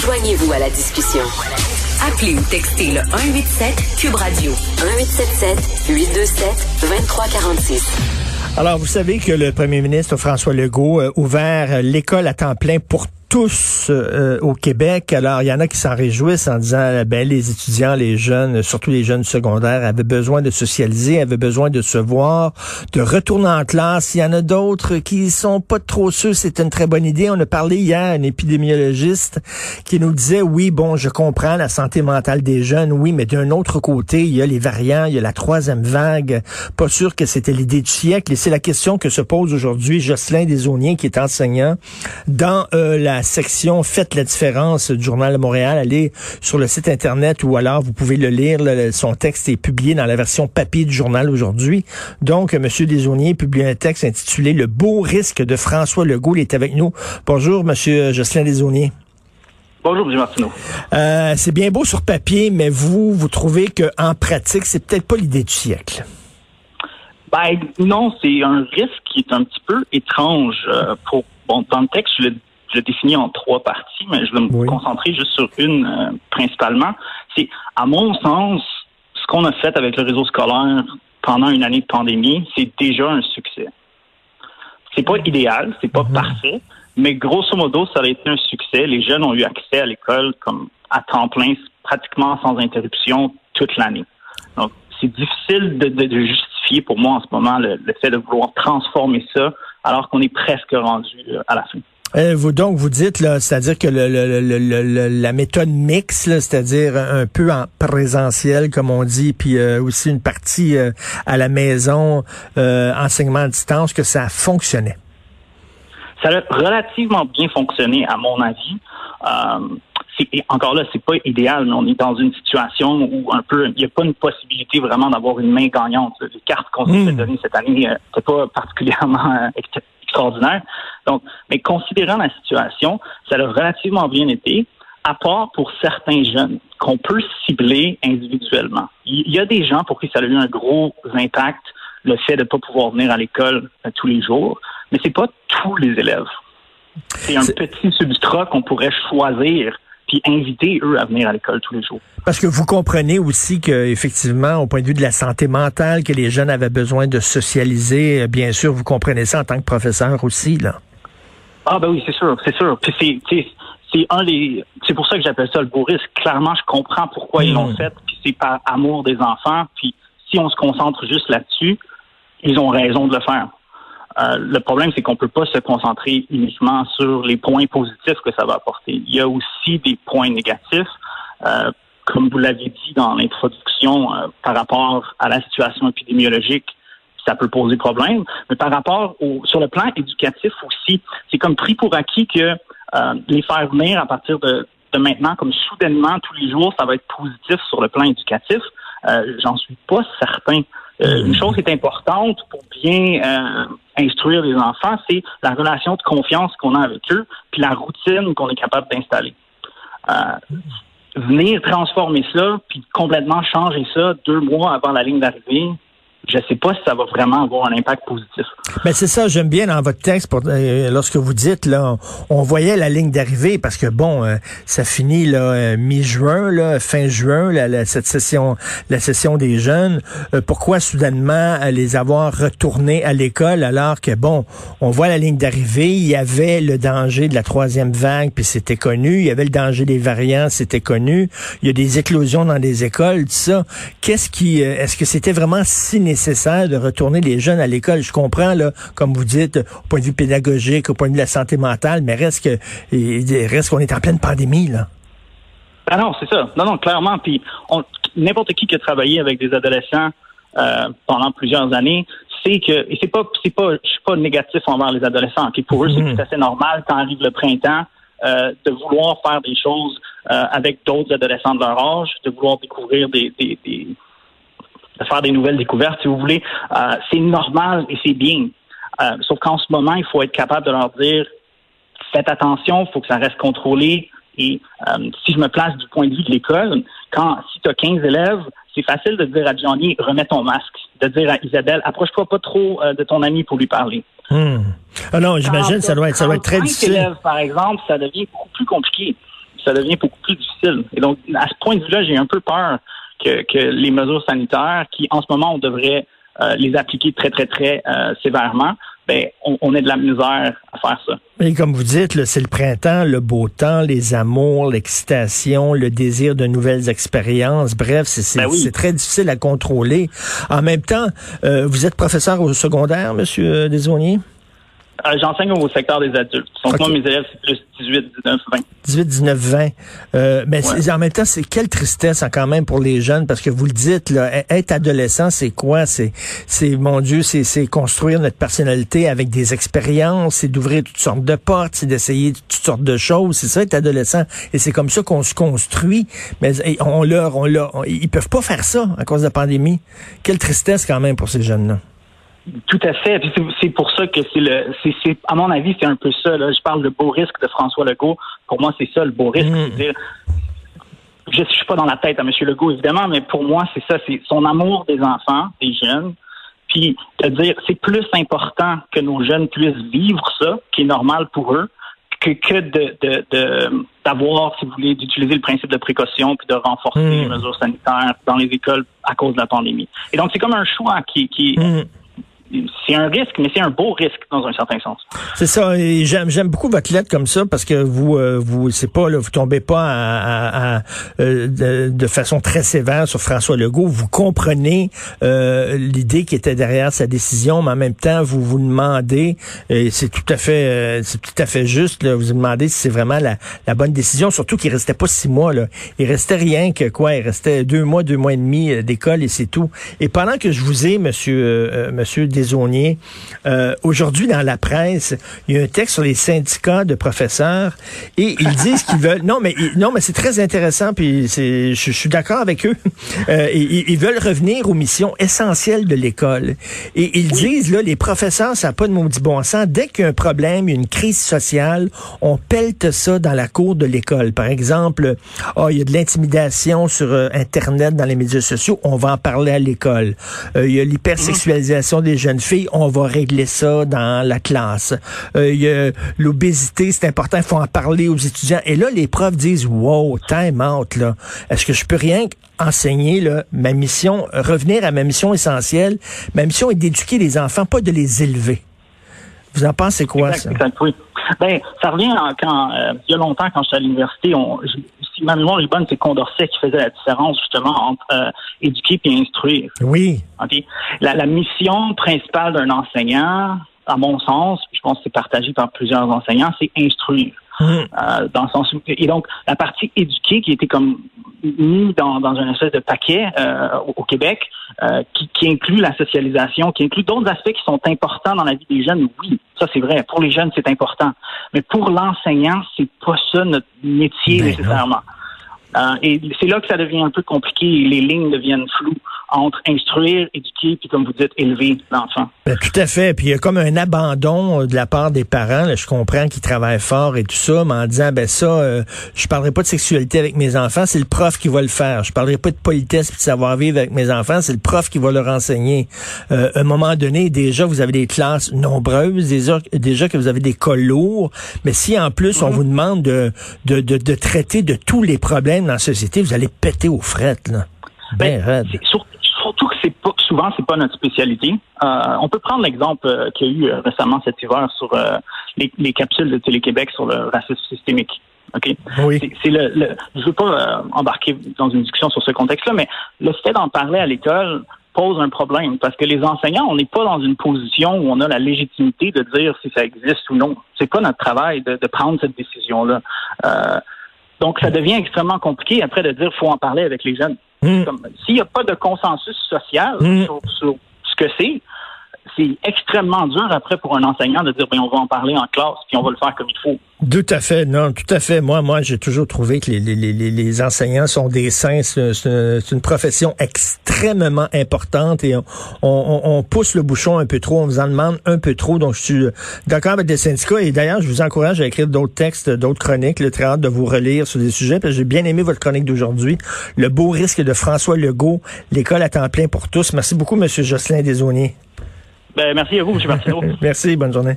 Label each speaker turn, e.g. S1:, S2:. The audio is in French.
S1: Joignez-vous à la discussion. Appelez ou textez le 187 Cube Radio 1877 827 2346.
S2: Alors, vous savez que le premier ministre François Legault a ouvert l'école à temps plein pour tous euh, au Québec. Alors, il y en a qui s'en réjouissent en disant, ben, les étudiants, les jeunes, surtout les jeunes secondaires, avaient besoin de socialiser, avaient besoin de se voir, de retourner en classe. Il y en a d'autres qui sont pas trop sûrs. C'est une très bonne idée. On a parlé hier à un épidémiologiste qui nous disait, oui, bon, je comprends la santé mentale des jeunes, oui, mais d'un autre côté, il y a les variants, il y a la troisième vague. Pas sûr que c'était l'idée du siècle. Et c'est la question que se pose aujourd'hui Jocelyn Desauniers, qui est enseignant dans euh, la section Faites la différence du Journal de Montréal. Allez sur le site Internet ou alors vous pouvez le lire. son texte est publié dans la version papier du journal aujourd'hui. Donc, M. Desauniers publie un texte intitulé Le beau risque de François Legault. Il est avec nous. Bonjour, M. Jocelyn Desauniers.
S3: Bonjour, M. Martineau.
S2: Euh, c'est bien beau sur papier, mais vous, vous trouvez qu'en pratique, c'est peut-être pas l'idée du siècle.
S3: Ben non, c'est un risque qui est un petit peu étrange. Euh, pour bon, dans le texte, je le je l'ai défini en trois parties, mais je vais me concentrer juste sur une euh, principalement. C'est, à mon sens, ce qu'on a fait avec le réseau scolaire pendant une année de pandémie, c'est déjà un succès. C'est pas idéal, c'est pas mhm. parfait, mais grosso modo, ça a été un succès. Les jeunes ont eu accès à l'école comme à temps plein, pratiquement sans interruption toute l'année. Donc, c'est difficile de, justifier pour moi en ce moment le fait de vouloir transformer ça alors qu'on est presque rendu euh, à la fin.
S2: Euh, vous donc vous dites là, c'est-à-dire que le, le, le, la méthode mixte, c'est-à-dire un peu en présentiel comme on dit, puis euh, aussi une partie euh, à la maison, enseignement à distance, que ça fonctionnait?
S3: Ça a relativement bien fonctionné à mon avis. encore là, c'est pas idéal, mais on est dans une situation où un peu, il n'y a pas une possibilité vraiment d'avoir une main gagnante. Les cartes qu'on s'est hmm. données cette année, c'est pas particulièrement extraordinaire. Donc, mais considérant la situation, ça a relativement bien été, à part pour certains jeunes qu'on peut cibler individuellement. Il y a des gens pour qui ça a eu un gros impact, le fait de ne pas pouvoir venir à l'école euh, tous les jours, mais c'est pas tous les élèves. C'est un petit substrat qu'on pourrait choisir puis inviter eux à venir à l'école tous les jours.
S2: Parce que vous comprenez aussi que effectivement, au point de vue de la santé mentale, que les jeunes avaient besoin de socialiser. Euh, bien sûr, vous comprenez ça en tant que professeur aussi, là.
S3: Ah ben oui, c'est sûr, c'est sûr. Puis c'est c'est un des c'est pour ça que j'appelle ça le beau risque. Clairement, je comprends pourquoi ils l'ont hmm. fait. Puis c'est par amour des enfants. Puis si on se concentre juste là-dessus, ils ont raison de le faire. Euh, le problème, c'est qu'on peut pas se concentrer uniquement sur les points positifs que ça va apporter. Il y a aussi des points négatifs, euh, comme vous l'avez dit dans l'introduction, euh, par rapport à la situation épidémiologique, ça peut poser problème. Mais par rapport au, sur le plan éducatif aussi, c'est comme pris pour acquis que les faire venir à partir de, de, maintenant, comme soudainement tous les jours, ça va être positif sur le plan éducatif. J'en suis pas certain. Euh, une chose qui est importante pour bien euh, instruire les enfants, c'est la relation de confiance qu'on a avec eux, puis la routine qu'on est capable d'installer. Euh, venir transformer ça, puis complètement changer ça deux mois avant la ligne d'arrivée, je ne sais pas si ça va vraiment avoir un impact positif.
S2: Mais c'est ça, j'aime bien dans votre texte pour, euh, lorsque vous dites là, on, voyait la ligne d'arrivée parce que bon, euh, ça finit là euh, mi-juin, là, fin juin, la, cette session, la session des jeunes. pourquoi soudainement les avoir retournés à l'école alors que bon, on voit la ligne d'arrivée, il y avait le danger de la troisième vague, puis c'était connu, il y avait le danger des variants, c'était connu, il y a des éclosions dans des écoles, tout ça. Qu'est-ce qui, est-ce que c'était vraiment si nécessaire de retourner les jeunes à l'école. Je comprends, là, comme vous dites, au point de vue pédagogique, au point de vue de la santé mentale, mais reste que reste qu'on est en pleine pandémie, là.
S3: Ah non, c'est ça. Non, non, clairement. Puis n'importe qui qui a travaillé avec des adolescents euh, pendant plusieurs années sait que et c'est pas c'est pas je suis pas négatif envers les adolescents. Puis pour eux, c'est mhm. tout à fait normal quand arrive le printemps. Euh, de vouloir faire des choses euh, avec d'autres adolescents de leur âge, de vouloir découvrir des, des, de faire des nouvelles découvertes, si vous voulez. Euh, c'est normal et c'est bien. Euh, sauf qu'en ce moment, il faut être capable de leur dire faites attention, il faut que ça reste contrôlé, Et euh, si je me place du point de vue de l'école, quand si tu as 15 élèves, c'est facile de dire à Johnny, remets ton masque. De dire à Isabelle, approche-toi pas trop euh, de ton ami pour lui parler.
S2: Hmm. Ah non, j'imagine ça doit être, ça doit être très difficile.
S3: élèves, par exemple, ça devient beaucoup plus compliqué. Ça devient beaucoup plus difficile. Et donc, à ce point de vue-là, j'ai un peu peur que, que, les mesures sanitaires, qui en ce moment, on devrait euh, les appliquer très, très, très euh, sévèrement, ben, on, on, est de la misère à faire ça.
S2: Et comme vous dites, c'est le printemps, le beau temps, les amours, l'excitation, le désir de nouvelles expériences. Bref, c'est ben très difficile à contrôler. En même temps, euh, vous êtes professeur au secondaire, Monsieur Desauniers?
S3: Euh, j'enseigne au secteur des adultes. Donc, moi, mes élèves, c'est plus 18, 19, 20.
S2: 18, 19, 20. Euh, mais en même temps, c'est quelle tristesse hein, quand même pour les jeunes, parce que vous le dites, là, e-, être adolescent, c'est quoi? C'est, c'est mon Dieu, c'est construire notre personnalité avec des expériences, c'est d'ouvrir toutes sortes de portes, c'est d'essayer toutes sortes de choses. C'est ça, être adolescent. Et c'est comme ça qu'on se construit. Mais on leur, on leur, ils peuvent pas faire ça à cause de la pandémie. Quelle tristesse quand même pour ces jeunes-là.
S3: Tout à fait. c'est pour ça que c'est le, c'est, à mon avis, c'est un peu ça. Là. Je parle de beau risque de François Legault. Pour moi, c'est ça le beau risque. Mm. Dire, je ne suis pas dans la tête à M. Legault, évidemment, mais pour moi, c'est ça. C'est son amour des enfants, des jeunes. Puis de dire, c'est plus important que nos jeunes puissent vivre ça, qui est normal pour eux, que, que de, de, d'avoir, si vous voulez, d'utiliser le principe de précaution puis de renforcer mm. les mesures sanitaires dans les écoles à cause de la pandémie. Et donc, c'est comme un choix qui, qui mm c'est un risque, mais c'est un beau risque dans un certain sens.
S2: C'est ça. Et j'aime, j'aime beaucoup votre lettre comme ça parce que vous, euh, vous, c'est pas là, vous tombez pas à, euh, de, façon très sévère sur François Legault. Vous comprenez euh, l'idée qui était derrière sa décision, mais en même temps, vous vous demandez, et c'est tout à fait, c'est tout à fait juste. Là, vous vous demandez si c'est vraiment la, la, bonne décision. Surtout qu'il restait pas six mois. Là, il restait rien que quoi? Il restait deux mois, deux mois et demi d'école et c'est tout. Et pendant que je vous ai, Monsieur, Monsieur euh, aujourd'hui, dans la presse, il y a un texte sur les syndicats de professeurs et ils disent qu'ils veulent. Non, mais non, mais c'est très intéressant. Puis je, je suis d'accord avec eux. Euh, ils, veulent revenir aux missions essentielles de l'école. Et ils disent là, les professeurs, ça n'a pas de maudit bon sens. Dès qu'il y a un problème, une crise sociale, on pelte ça dans la cour de l'école. Par exemple, oh, il y a de l'intimidation sur euh, Internet, dans les médias sociaux, on va en parler à l'école. il y a l'hypersexualisation des jeunes filles, on va régler ça dans la classe. Euh, l'obésité, c'est important, il faut en parler aux étudiants. Et là, les profs disent, wow, time out, là. Est-ce que je peux rien enseigner, là, ma mission, revenir à ma mission essentielle? Ma mission est d'éduquer les enfants, pas de les élever. Vous en pensez quoi, ça?
S3: oui. Ben, ça revient quand, euh, il y a longtemps, quand j'étais à l'université, on, si ma mémoire est bonne, c'est Condorcet qui faisait la différence justement entre euh, éduquer et instruire.
S2: Oui.
S3: La, la mission principale d'un enseignant, à mon sens, je pense que c'est partagé par plusieurs enseignants, c'est instruire. Mmh. Euh, dans le sens et donc la partie éduquée qui était comme mise dans, dans une espèce de paquet euh, au, Québec euh, qui, qui, inclut la socialisation, qui inclut d'autres aspects qui sont importants dans la vie des jeunes. Oui, ça c'est vrai. Pour les jeunes, c'est important. Mais pour l'enseignant, c'est pas ça notre métier ben nécessairement. Euh, et c'est là que ça devient un peu compliqué. Les lignes deviennent floues entre instruire, éduquer, puis comme vous dites, élever l'enfant.
S2: Ben, tout à fait. Puis il y a comme un abandon euh, de la part des parents. je comprends qu'ils travaillent fort et tout ça, mais en disant ben ça, euh, je parlerai pas de sexualité avec mes enfants, c'est le prof qui va le faire. Je parlerai pas de politesse et de savoir-vivre avec mes enfants, c'est le prof qui va leur enseigner. Euh, à un moment donné, déjà, vous avez des classes nombreuses, déjà, déjà que vous avez des cols lourds, mais si en plus on mhm. vous demande de, de, de, de, traiter de tous les problèmes dans la société, vous allez péter aux frettes. Là. Ben, ben
S3: surtout que c'est pas souvent c'est pas notre spécialité. Euh, on peut prendre l'exemple euh, qu'il y a eu euh, récemment cet hiver sur les, capsules de Télé-Québec sur le racisme systémique. Ok?
S2: Oui.
S3: C'est le, le, je veux pas embarquer dans une discussion sur ce contexte-là, mais le fait d'en parler à l'école pose un problème parce que les enseignants, on n'est pas dans une position où on a la légitimité de dire si ça existe ou non. C'est pas notre travail de, de prendre cette décision-là. donc, ça devient extrêmement compliqué après de dire faut en parler avec les jeunes. Hmm. S'il n'y a pas de consensus social hmm. sur, ce que c'est, c'est extrêmement dur après pour un enseignant de dire, ben, on va en parler en classe, puis on va le faire comme il faut.
S2: Tout à fait, non, tout à fait. Moi, moi, j'ai toujours trouvé que les, les, les, les, enseignants sont des saints. C'est une profession extrêmement importante et on, on, on, pousse le bouchon un peu trop, on vous en demande un peu trop. Donc, je suis d'accord avec les syndicats et d'ailleurs, je vous encourage à écrire d'autres textes, d'autres chroniques. Le très hâte de vous relire sur des sujets. J'ai bien aimé votre chronique d'aujourd'hui. Le beau risque de François Legault, l'école à temps plein pour tous. Merci beaucoup, Monsieur Jocelyn Desauniers.
S3: Ben, merci à vous, M. Martineau.
S2: merci, bonne journée.